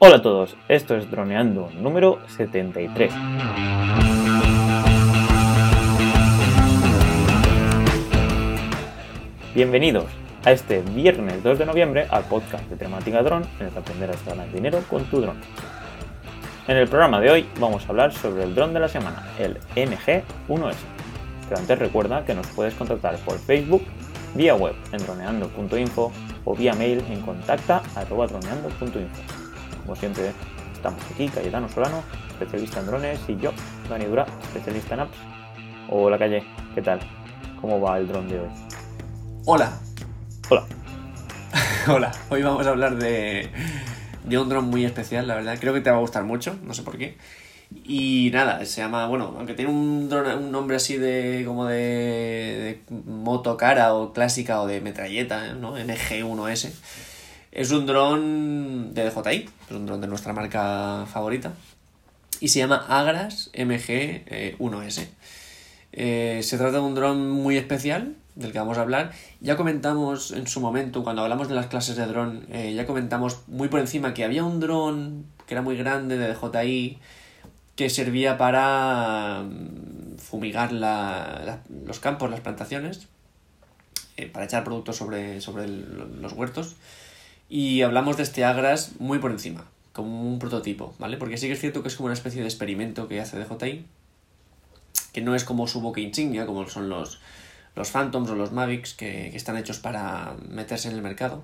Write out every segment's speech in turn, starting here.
Hola a todos, esto es Droneando número 73. Bienvenidos a este viernes 2 de noviembre al podcast de temática dron en el que aprenderás a ganar dinero con tu dron. En el programa de hoy vamos a hablar sobre el dron de la semana, el NG-1S. Pero antes recuerda que nos puedes contactar por Facebook, vía web en droneando.info o vía mail en contacta.droneando.info. Como siempre, estamos aquí, Cayetano Solano, especialista en drones, y yo, Dani Dura, especialista en apps. Hola Calle, ¿qué tal? ¿Cómo va el dron de hoy? Hola. Hola. Hola. Hoy vamos a hablar de, de un dron muy especial, la verdad. Creo que te va a gustar mucho, no sé por qué. Y nada, se llama, bueno, aunque tiene un, dron, un nombre así de como de, de moto cara o clásica o de metralleta, ¿no? MG1S. Es un dron de DJI, es un dron de nuestra marca favorita. Y se llama Agras MG1S. Eh, se trata de un dron muy especial del que vamos a hablar. Ya comentamos en su momento, cuando hablamos de las clases de dron, eh, ya comentamos muy por encima que había un dron que era muy grande de DJI que servía para mm, fumigar la, los campos, las plantaciones, eh, para echar productos sobre, sobre los huertos. Y hablamos de este Agras muy por encima, como un prototipo, ¿vale? Porque sí que es cierto que es como una especie de experimento que hace DJI, que no es como su buque insignia, como son los, los Phantoms o los Mavics, que, que están hechos para meterse en el mercado.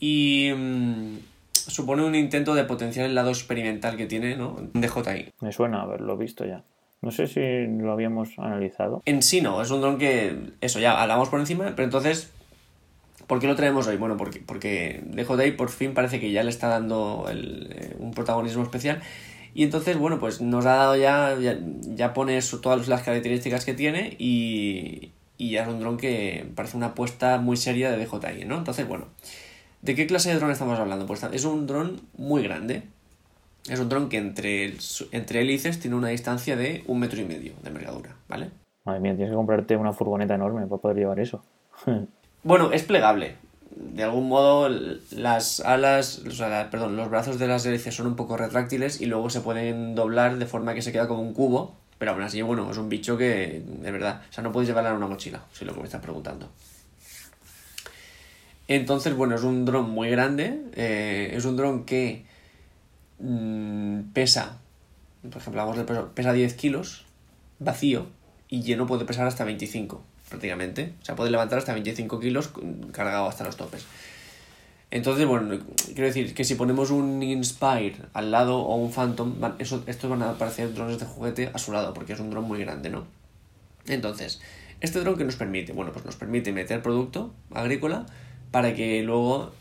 Y mmm, supone un intento de potenciar el lado experimental que tiene ¿no? DJI. Me suena haberlo visto ya. No sé si lo habíamos analizado. En sí no, es un dron que, eso, ya hablamos por encima, pero entonces, ¿por qué lo traemos hoy? Bueno, porque, porque DJI por fin parece que ya le está dando el, eh, un protagonismo especial. Y entonces, bueno, pues nos ha dado ya, ya, pone todas las características que tiene y, y ya es un dron que parece una apuesta muy seria de DJI, ¿no? Entonces, bueno, ¿de qué clase de dron estamos hablando? Pues es un dron muy grande. Es un dron que entre, entre hélices tiene una distancia de un metro y medio de envergadura, ¿vale? Madre mía, tienes que comprarte una furgoneta enorme para poder llevar eso. bueno, es plegable. De algún modo, las alas, o sea, perdón, los brazos de las hélices son un poco retráctiles y luego se pueden doblar de forma que se queda como un cubo, pero aún así, bueno, es un bicho que, de verdad, o sea, no puedes llevarla en una mochila, si lo que me estás preguntando. Entonces, bueno, es un dron muy grande, eh, es un dron que mmm, pesa, por ejemplo, vamos de peso, pesa 10 kilos, vacío, y lleno puede pesar hasta 25, prácticamente. O sea, puede levantar hasta 25 kilos cargado hasta los topes. Entonces, bueno, quiero decir que si ponemos un Inspire al lado o un Phantom, eso, estos van a aparecer drones de juguete a su lado, porque es un dron muy grande, ¿no? Entonces, ¿este dron que nos permite? Bueno, pues nos permite meter producto agrícola para que luego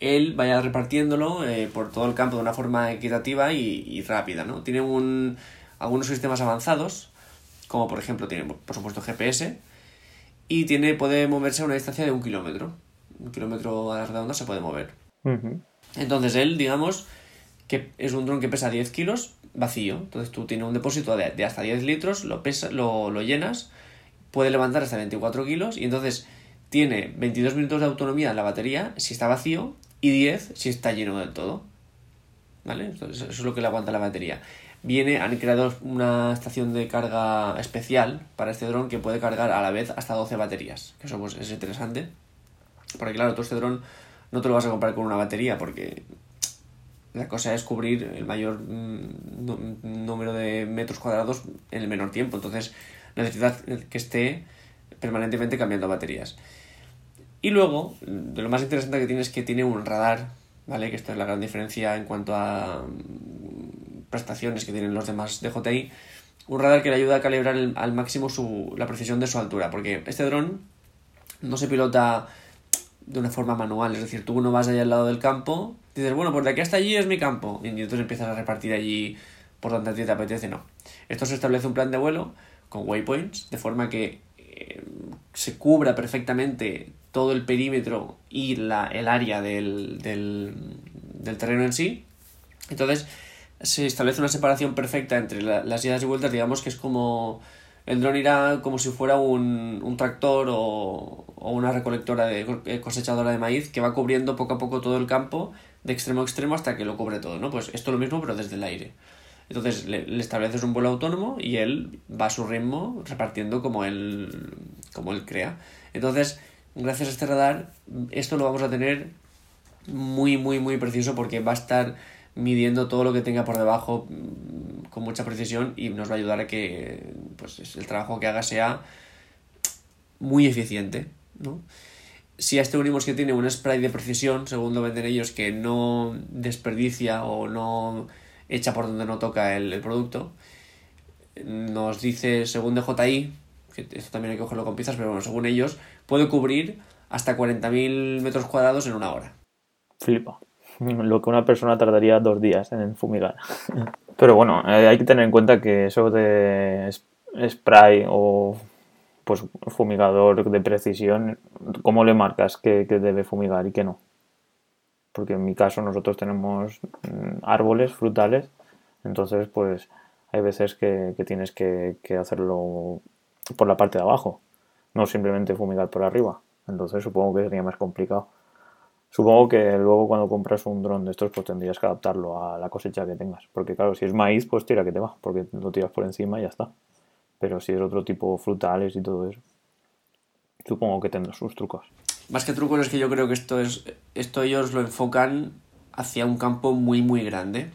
él vaya repartiéndolo eh, por todo el campo de una forma equitativa y, y, rápida, ¿no? Tiene un, algunos sistemas avanzados, como por ejemplo tiene, por supuesto, GPS, y tiene, puede moverse a una distancia de un kilómetro un kilómetro a la redonda se puede mover. Uh -huh. Entonces él, digamos, que es un dron que pesa 10 kilos vacío. Entonces tú tienes un depósito de, de hasta 10 litros, lo, pesa, lo, lo, llenas, puede levantar hasta 24 kilos y entonces tiene 22 minutos de autonomía en la batería si está vacío y 10 si está lleno del todo. ¿Vale? Entonces eso es lo que le aguanta la batería. Viene, han creado una estación de carga especial para este dron que puede cargar a la vez hasta 12 baterías. Que eso pues, es interesante. Porque claro, tú este dron no te lo vas a comprar con una batería porque la cosa es cubrir el mayor número de metros cuadrados en el menor tiempo. Entonces necesitas que esté permanentemente cambiando baterías. Y luego, de lo más interesante que tiene es que tiene un radar, ¿vale? Que esta es la gran diferencia en cuanto a prestaciones que tienen los demás DJI. Un radar que le ayuda a calibrar al máximo su, la precisión de su altura. Porque este dron no se pilota de una forma manual, es decir, tú no vas allá al lado del campo, dices, bueno, pues de aquí hasta allí es mi campo, y entonces empiezas a repartir allí por donde a ti te apetece, no. Esto se establece un plan de vuelo con waypoints, de forma que eh, se cubra perfectamente todo el perímetro y la, el área del, del, del terreno en sí. Entonces se establece una separación perfecta entre la, las idas y vueltas, digamos que es como el dron irá como si fuera un, un tractor o, o, una recolectora de cosechadora de maíz que va cubriendo poco a poco todo el campo de extremo a extremo hasta que lo cubre todo, ¿no? Pues esto es lo mismo, pero desde el aire. Entonces le, estableces un vuelo autónomo y él va a su ritmo repartiendo como él, como él crea. Entonces, gracias a este radar, esto lo vamos a tener muy, muy, muy preciso porque va a estar midiendo todo lo que tenga por debajo mm, con mucha precisión y nos va a ayudar a que pues, el trabajo que haga sea muy eficiente. ¿no? Si a este unimos que tiene un spray de precisión, según lo venden ellos, que no desperdicia o no echa por donde no toca el, producto, nos dice, según DJI, que esto también hay que cogerlo con piezas, pero bueno, según ellos, puede cubrir hasta 40.000 metros cuadrados en una hora. Flipa. Lo que una persona tardaría dos días en fumigar. Pero bueno, eh, hay que tener en cuenta que eso de spray o pues fumigador de precisión, ¿cómo le marcas que, debe fumigar y que no? Porque en mi caso nosotros tenemos mm, árboles frutales, entonces pues hay veces que, tienes que, que, hacerlo por la parte de abajo, no simplemente fumigar por arriba. Entonces supongo que sería más complicado. Supongo que luego cuando compras un dron de estos pues tendrías que adaptarlo a la cosecha que tengas. Porque claro, si es maíz pues tira que te va, porque lo tiras por encima y ya está. Pero si es otro tipo frutales y todo eso, supongo que tendrá sus trucos. Más que trucos es que yo creo que esto es esto ellos lo enfocan hacia un campo muy muy grande.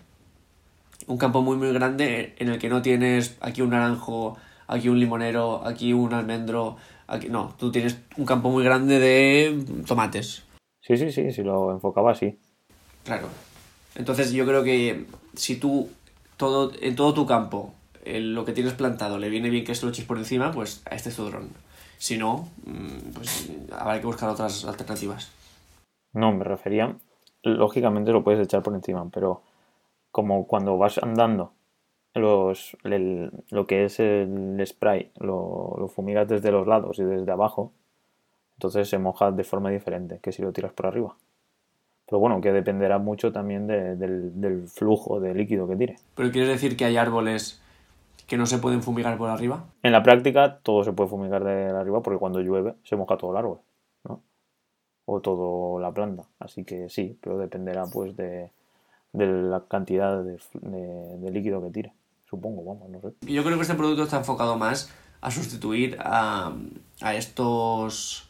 Un campo muy muy grande en el que no tienes aquí un naranjo, aquí un limonero, aquí un almendro, aquí no, tú tienes un campo muy grande de tomates. Sí, sí, sí, si lo enfocaba así. Claro. Entonces yo creo que si tú todo en todo tu campo lo que tienes plantado le viene bien que esto lo eches por encima, pues a este es tu dron. Si no, mm, pues habrá que buscar otras alternativas. No, me refería, lógicamente lo puedes echar por encima, pero como cuando vas andando, los, lo que es el spray lo, lo fumigas desde los lados y desde abajo, entonces se moja de forma diferente que si lo tiras por arriba. Pero bueno, que dependerá mucho también del, del, flujo de líquido que tire. ¿Pero quieres decir que hay árboles que no se pueden fumigar por arriba? En la práctica todo se puede fumigar de arriba porque cuando llueve se moja todo el árbol, ¿no? O toda la planta. Así que sí, pero dependerá pues de, la cantidad de, líquido que tire. Supongo, vamos, no sé. Yo creo que este producto está enfocado más a sustituir a, estos,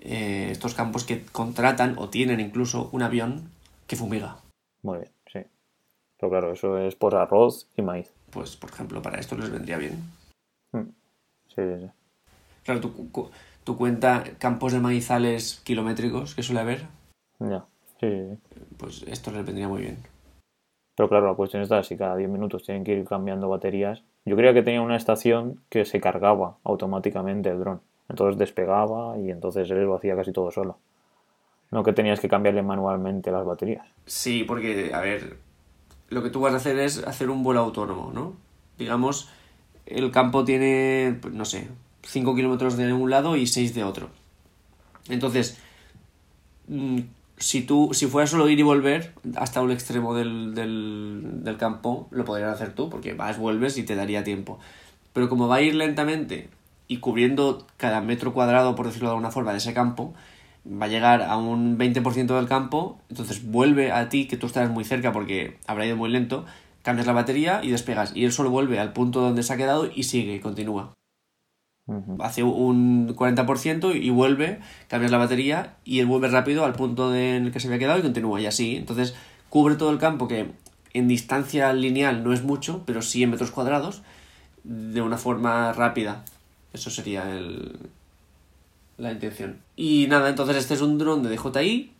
eh, estos campos que contratan o tienen incluso un avión que fumiga. Muy bien, sí. Pero claro, eso es por arroz y maíz pues por ejemplo para esto les vendría bien. Hmm. Sí, sí, sí. Claro, tu, cuenta campos de maizales kilométricos que suele haber. Ya, sí, sí, Pues esto les vendría muy bien. Pero claro, la cuestión está si cada 10 minutos tienen que ir cambiando baterías. Yo creía que tenía una estación que se cargaba automáticamente el dron. Entonces despegaba y entonces él lo hacía casi todo solo. No que tenías que cambiarle manualmente las baterías. Sí, porque, a ver, lo que tú vas a hacer es hacer un vuelo autónomo, ¿no? Digamos, el campo tiene, no sé, 5 kilómetros de un lado y 6 de otro. Entonces, mm, si tú, si fuera solo ir y volver hasta un extremo del, del, del campo, lo podrías hacer tú, porque vas, vuelves y te daría tiempo. Pero como va a ir lentamente y cubriendo cada metro cuadrado, por decirlo de alguna forma, de ese campo, va a llegar a un 20% del campo, entonces vuelve a ti, que tú estás muy cerca porque habrá ido muy lento, cambias la batería y despegas. Y él solo vuelve al punto donde se ha quedado y sigue, continúa. Hace un 40% y vuelve, cambias la batería y él vuelve rápido al punto en el que se había quedado y continúa. Y así, entonces cubre todo el campo que en distancia lineal no es mucho, pero sí en metros cuadrados, de una forma rápida. Eso sería el, la intención. Y nada, entonces este es un dron de DJI,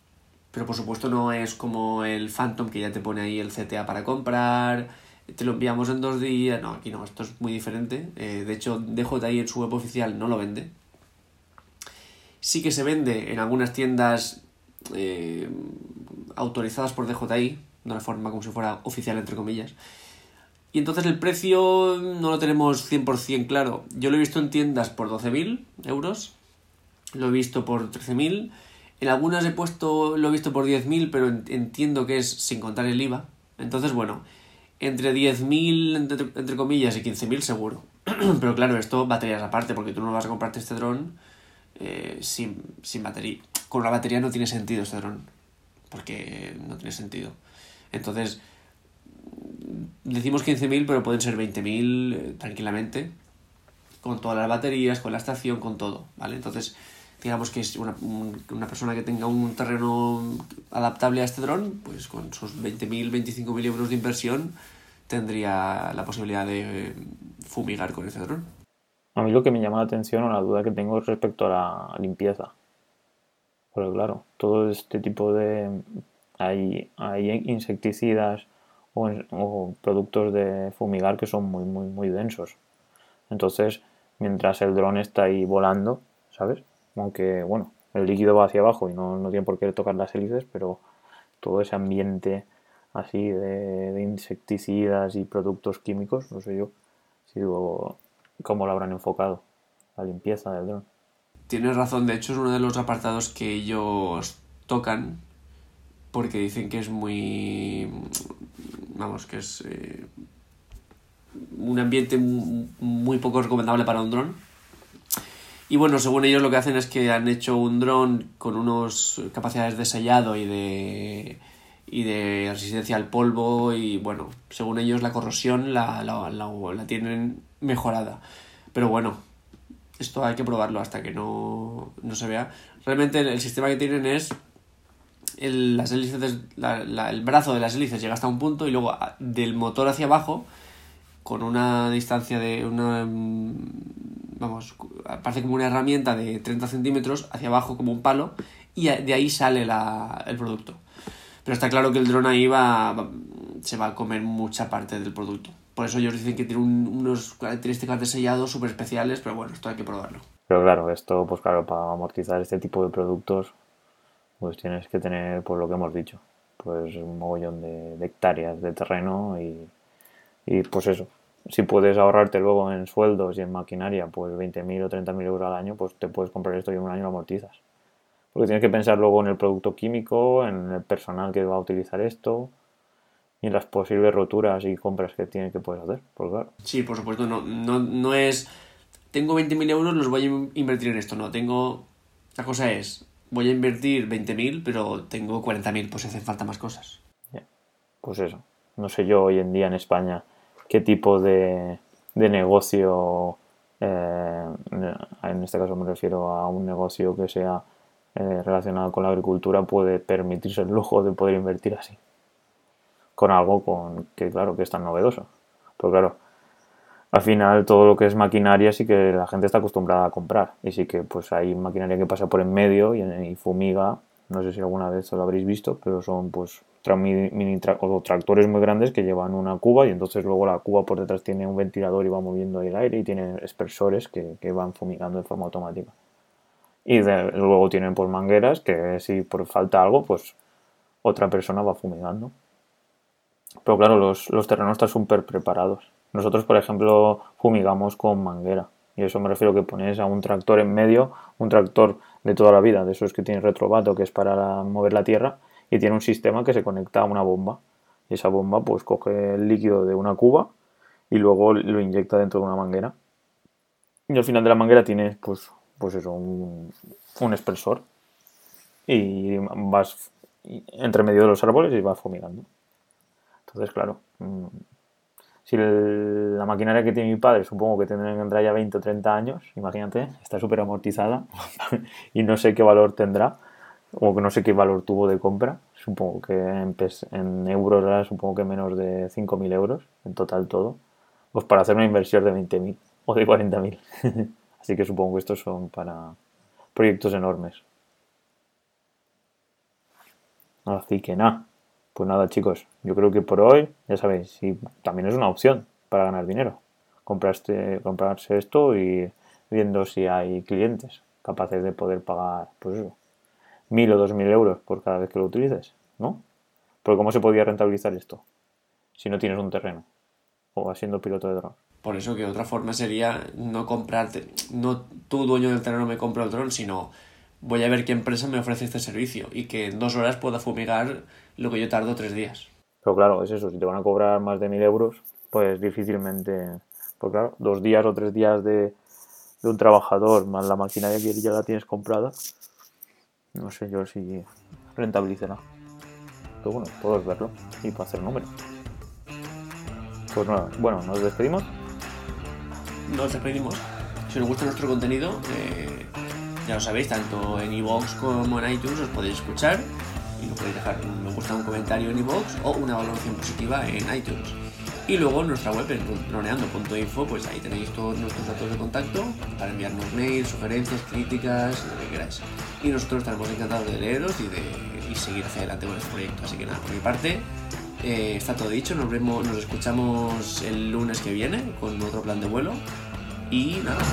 pero por supuesto no es como el Phantom que ya te pone ahí el CTA para comprar, te lo enviamos en dos días. No, aquí no, esto es muy diferente. Eh, de hecho, DJI en su web oficial no lo vende. Sí que se vende en algunas tiendas eh, autorizadas por DJI, de una forma como si fuera oficial, entre comillas. Y entonces el precio no lo tenemos 100% claro. Yo lo he visto en tiendas por 12.000 euros lo he visto por 13.000. En algunas he puesto, lo he visto por 10.000, pero entiendo que es sin contar el IVA. Entonces, bueno, entre 10.000, entre, entre, comillas, y 15.000 seguro. pero claro, esto baterías aparte, porque tú no vas a comprarte este dron eh, sin, sin batería. Con la batería no tiene sentido este dron. porque no tiene sentido. Entonces, decimos 15.000, pero pueden ser 20.000 eh, tranquilamente, con todas las baterías, con la estación, con todo, ¿vale? Entonces, digamos que es una, una persona que tenga un terreno adaptable a este dron, pues con sus 20.000, 25.000 euros de inversión, tendría la posibilidad de fumigar con ese dron. A mí lo que me llama la atención o la duda que tengo es respecto a la limpieza. Porque claro, todo este tipo de... Hay, hay insecticidas o, productos de fumigar que son muy, muy, muy densos. Entonces, mientras el dron está ahí volando, ¿sabes? Aunque, bueno, el líquido va hacia abajo y no, no tiene por qué tocar las hélices, pero todo ese ambiente así de, insecticidas y productos químicos, no sé yo si cómo lo habrán enfocado, la limpieza del dron. Tienes razón, de hecho es uno de los apartados que ellos tocan porque dicen que es muy vamos que es eh, un ambiente muy poco recomendable para un dron y bueno según ellos lo que hacen es que han hecho un dron con unas capacidades de sellado y de y de resistencia al polvo y bueno, según ellos la corrosión la, la, la, tienen mejorada. Pero bueno, esto hay que probarlo hasta que no, no se vea. Realmente el, sistema que tienen es el, las hélices, el brazo de las hélices llega hasta un punto y luego del motor hacia abajo con una distancia de una vamos, parece como una herramienta de 30 centímetros hacia abajo como un palo y de ahí sale la, el producto. Pero está claro que el dron ahí va, se va a comer mucha parte del producto. Por eso ellos dicen que tiene unos características de sellado súper especiales, pero bueno, esto hay que probarlo. Pero claro, esto, pues claro, para amortizar este tipo de productos, pues tienes que tener, pues lo que hemos dicho, pues un mogollón de, hectáreas de terreno y, y, pues eso. Si puedes ahorrarte luego en sueldos y en maquinaria, pues 20.000 o 30.000 euros al año, pues te puedes comprar esto y en un año lo amortizas. Porque tienes que pensar luego en el producto químico, en el personal que va a utilizar esto y en las posibles roturas y compras que tiene que puedes hacer. Por claro. Sí, por supuesto, no, no, no es. Tengo 20.000 euros, los voy a invertir en esto. No, tengo. La cosa es, voy a invertir 20.000, pero tengo 40.000, pues hacen falta más cosas. Pues eso. No sé yo hoy en día en España qué tipo de, de negocio, eh, en este caso me refiero a un negocio que sea eh, relacionado con la agricultura puede permitirse el lujo de poder invertir así. Con algo con que, claro, que es tan novedoso. Pero claro, al final todo lo que es maquinaria sí que la gente está acostumbrada a comprar. Y sí que pues hay maquinaria que pasa por en medio y, fumiga. No sé si alguna vez lo habréis visto, pero son pues mini, tractores muy grandes que llevan una cuba y entonces luego la cuba por detrás tiene un ventilador y va moviendo el aire y tiene expresores que, que van fumigando de forma automática. Y luego tienen pues mangueras que si por falta algo, pues otra persona va fumigando. Pero claro, los, los terrenos están súper preparados. Nosotros, por ejemplo, fumigamos con manguera. Y eso me refiero que pones a un tractor en medio, un tractor de toda la vida, de esos que tiene retrovato, que es para mover la tierra, y tiene un sistema que se conecta a una bomba. Y esa bomba pues coge el líquido de una cuba y luego lo inyecta dentro de una manguera. Y al final de la manguera tiene pues pues eso, un, un expresor y vas entre medio de los árboles y vas fumigando. Entonces, claro, si la maquinaria que tiene mi padre supongo que tendrá ya 20 o 30 años, imagínate, está súper amortizada y no sé qué valor tendrá o que no sé qué valor tuvo de compra, supongo que en, euros supongo que menos de 5.000 euros en total todo, pues para hacer una inversión de 20.000 o de 40.000. Así que supongo que estos son para proyectos enormes. Así que nada, pues nada chicos, yo creo que por hoy, ya sabéis, si también es una opción para ganar dinero. Compraste, comprarse esto y viendo si hay clientes capaces de poder pagar, pues eso, mil o dos mil euros por cada vez que lo utilices, ¿no? Porque ¿cómo se podría rentabilizar esto? Si no tienes un terreno o siendo piloto de dron. Por eso que otra forma sería no comprarte, no tú dueño del terreno me compra el dron, sino voy a ver qué empresa me ofrece este servicio y que en dos horas pueda fumigar lo que yo tardo tres días. Pero claro, es eso, si te van a cobrar más de mil euros, pues difícilmente, pues claro, dos días o tres días de, de un trabajador más la maquinaria que ya la tienes comprada, no sé yo si rentabilizará. Pero bueno, todos verlo y para hacer número. Pues nada, bueno, nos despedimos. Nos despedimos. Si os gusta nuestro contenido, eh, ya lo sabéis, tanto en iVoox como en iTunes os podéis escuchar y nos podéis dejar un me gusta, un comentario en iVoox o una valoración positiva en iTunes. Y luego en nuestra web, en droneando.info, pues ahí tenéis todos nuestros datos de contacto para enviarnos mails, sugerencias, críticas, lo que queráis. Y nosotros estaremos encantados de leeros y de y seguir hacia adelante con este proyecto. Así que nada, por mi parte, eh, está todo dicho. Nos vemos, nos escuchamos el lunes que viene con otro plan de vuelo. Y nada.